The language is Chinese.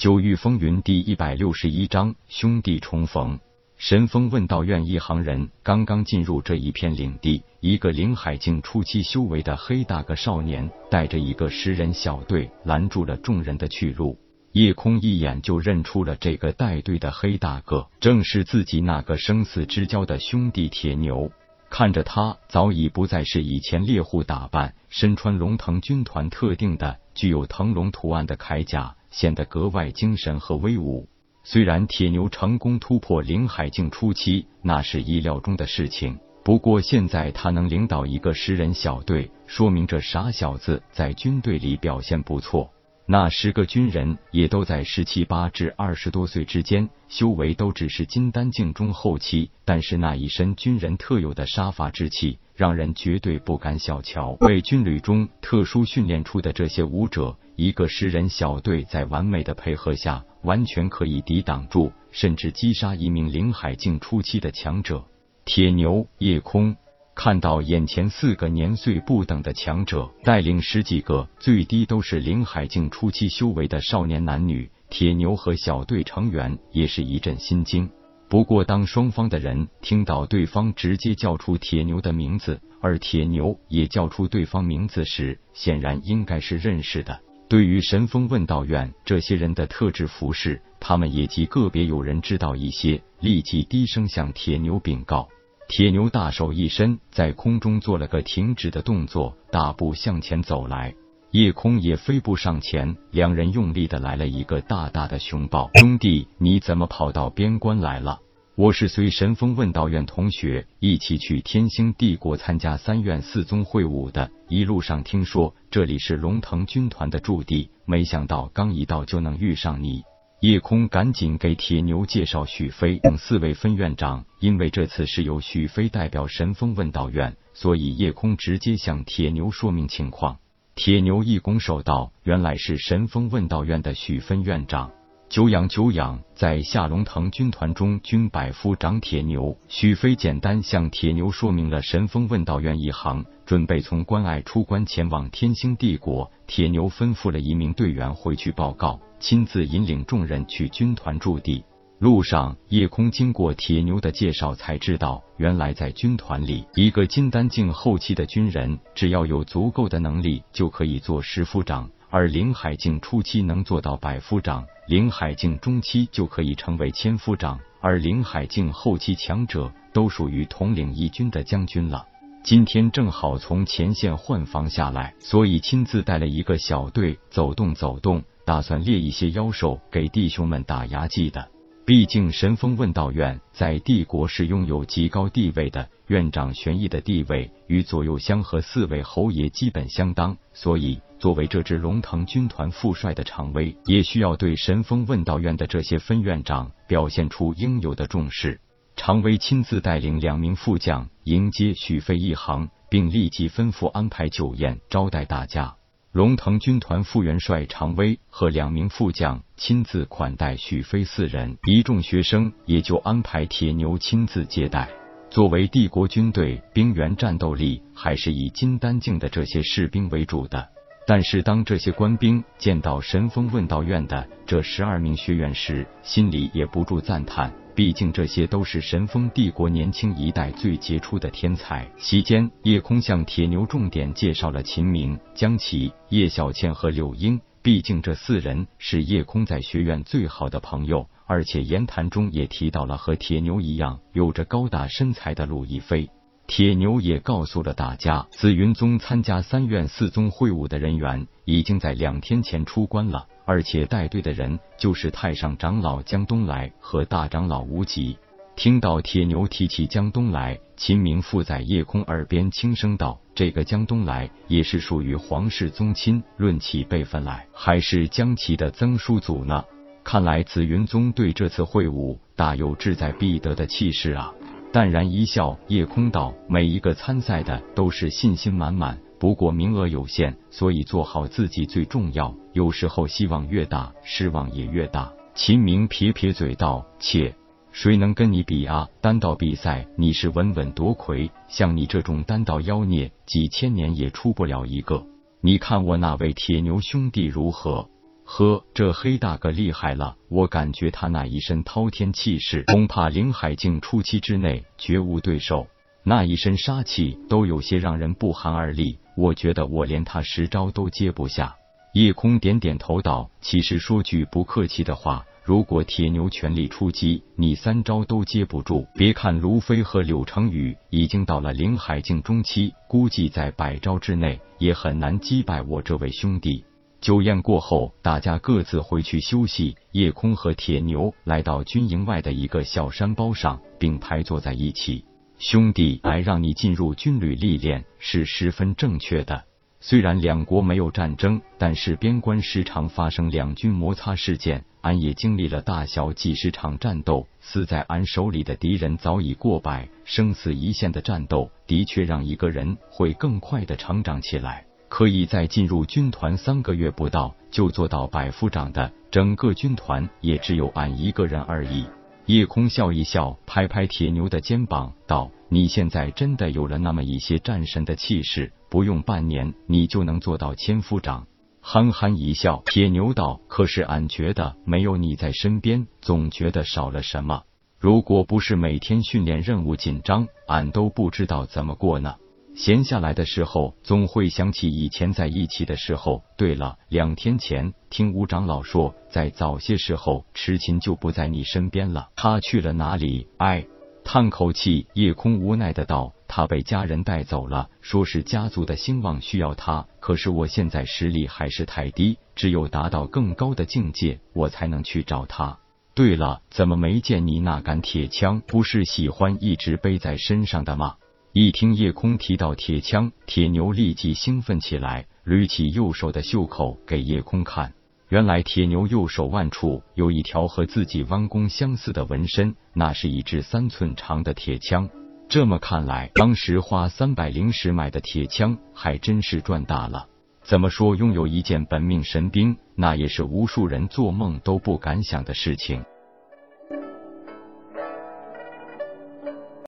九域风云第一百六十一章兄弟重逢。神风问道院一行人刚刚进入这一片领地，一个灵海境初期修为的黑大个少年，带着一个十人小队拦住了众人的去路。夜空一眼就认出了这个带队的黑大个，正是自己那个生死之交的兄弟铁牛。看着他，早已不再是以前猎户打扮，身穿龙腾军团特定的具有腾龙图案的铠甲。显得格外精神和威武。虽然铁牛成功突破灵海境初期，那是意料中的事情。不过现在他能领导一个十人小队，说明这傻小子在军队里表现不错。那十个军人也都在十七八至二十多岁之间，修为都只是金丹境中后期，但是那一身军人特有的杀伐之气，让人绝对不敢小瞧。为军旅中特殊训练出的这些武者。一个十人小队在完美的配合下，完全可以抵挡住，甚至击杀一名灵海境初期的强者。铁牛、夜空看到眼前四个年岁不等的强者，带领十几个最低都是灵海境初期修为的少年男女，铁牛和小队成员也是一阵心惊。不过，当双方的人听到对方直接叫出铁牛的名字，而铁牛也叫出对方名字时，显然应该是认识的。对于神风问道院这些人的特质服饰，他们也极个别有人知道一些，立即低声向铁牛禀告。铁牛大手一伸，在空中做了个停止的动作，大步向前走来。夜空也飞步上前，两人用力的来了一个大大的熊抱。兄弟，你怎么跑到边关来了？我是随神风问道院同学一起去天星帝国参加三院四宗会武的，一路上听说这里是龙腾军团的驻地，没想到刚一到就能遇上你。夜空赶紧给铁牛介绍许飞等四位分院长，因为这次是由许飞代表神风问道院，所以夜空直接向铁牛说明情况。铁牛一拱手道：“原来是神风问道院的许分院长。”久仰久仰，在夏龙腾军团中，军百夫长铁牛许飞简单向铁牛说明了神风问道院一行准备从关隘出关前往天星帝国。铁牛吩咐了一名队员回去报告，亲自引领众人去军团驻地。路上，夜空经过铁牛的介绍，才知道原来在军团里，一个金丹境后期的军人，只要有足够的能力，就可以做十夫长。而灵海境初期能做到百夫长，灵海境中期就可以成为千夫长，而灵海境后期强者都属于统领一军的将军了。今天正好从前线换防下来，所以亲自带了一个小队走动走动，打算猎一些妖兽给弟兄们打牙祭的。毕竟神风问道院在帝国是拥有极高地位的，院长玄逸的地位与左右相和四位侯爷基本相当，所以。作为这支龙腾军团副帅的常威，也需要对神风问道院的这些分院长表现出应有的重视。常威亲自带领两名副将迎接许飞一行，并立即吩咐安排酒宴招待大家。龙腾军团副元帅常威和两名副将亲自款待许飞四人，一众学生也就安排铁牛亲自接待。作为帝国军队，兵员战斗力还是以金丹境的这些士兵为主的。但是，当这些官兵见到神风问道院的这十二名学员时，心里也不住赞叹。毕竟，这些都是神风帝国年轻一代最杰出的天才。席间，叶空向铁牛重点介绍了秦明、江琪、叶小倩和柳英。毕竟，这四人是叶空在学院最好的朋友，而且言谈中也提到了和铁牛一样有着高大身材的陆亦飞。铁牛也告诉了大家，紫云宗参加三院四宗会武的人员已经在两天前出关了，而且带队的人就是太上长老江东来和大长老无极。听到铁牛提起江东来，秦明附在夜空耳边轻声道：“这个江东来也是属于皇室宗亲，论起辈分来，还是江齐的曾叔祖呢。看来紫云宗对这次会武大有志在必得的气势啊。”淡然一笑，夜空道：“每一个参赛的都是信心满满，不过名额有限，所以做好自己最重要。有时候希望越大，失望也越大。”秦明撇撇嘴道：“切，谁能跟你比啊？单道比赛你是稳稳夺魁，像你这种单道妖孽，几千年也出不了一个。你看我那位铁牛兄弟如何？”呵，这黑大哥厉害了！我感觉他那一身滔天气势，恐怕灵海境初期之内绝无对手。那一身杀气都有些让人不寒而栗。我觉得我连他十招都接不下。叶空点点头道：“其实说句不客气的话，如果铁牛全力出击，你三招都接不住。别看卢飞和柳成宇已经到了灵海境中期，估计在百招之内也很难击败我这位兄弟。”酒宴过后，大家各自回去休息。夜空和铁牛来到军营外的一个小山包上，并排坐在一起。兄弟，来让你进入军旅历练是十分正确的。虽然两国没有战争，但是边关时常发生两军摩擦事件，俺也经历了大小几十场战斗，死在俺手里的敌人早已过百，生死一线的战斗的确让一个人会更快的成长起来。可以在进入军团三个月不到就做到百夫长的，整个军团也只有俺一个人而已。叶空笑一笑，拍拍铁牛的肩膀，道：“你现在真的有了那么一些战神的气势，不用半年，你就能做到千夫长。”憨憨一笑，铁牛道：“可是俺觉得没有你在身边，总觉得少了什么。如果不是每天训练任务紧张，俺都不知道怎么过呢。”闲下来的时候，总会想起以前在一起的时候。对了，两天前听吴长老说，在早些时候，痴琴就不在你身边了。他去了哪里？哎，叹口气，夜空无奈的道：“他被家人带走了，说是家族的兴旺需要他。可是我现在实力还是太低，只有达到更高的境界，我才能去找他。对了，怎么没见你那杆铁枪？不是喜欢一直背在身上的吗？”一听叶空提到铁枪，铁牛立即兴奋起来，捋起右手的袖口给叶空看。原来铁牛右手腕处有一条和自己弯弓相似的纹身，那是一支三寸长的铁枪。这么看来，当时花三百灵石买的铁枪还真是赚大了。怎么说，拥有一件本命神兵，那也是无数人做梦都不敢想的事情。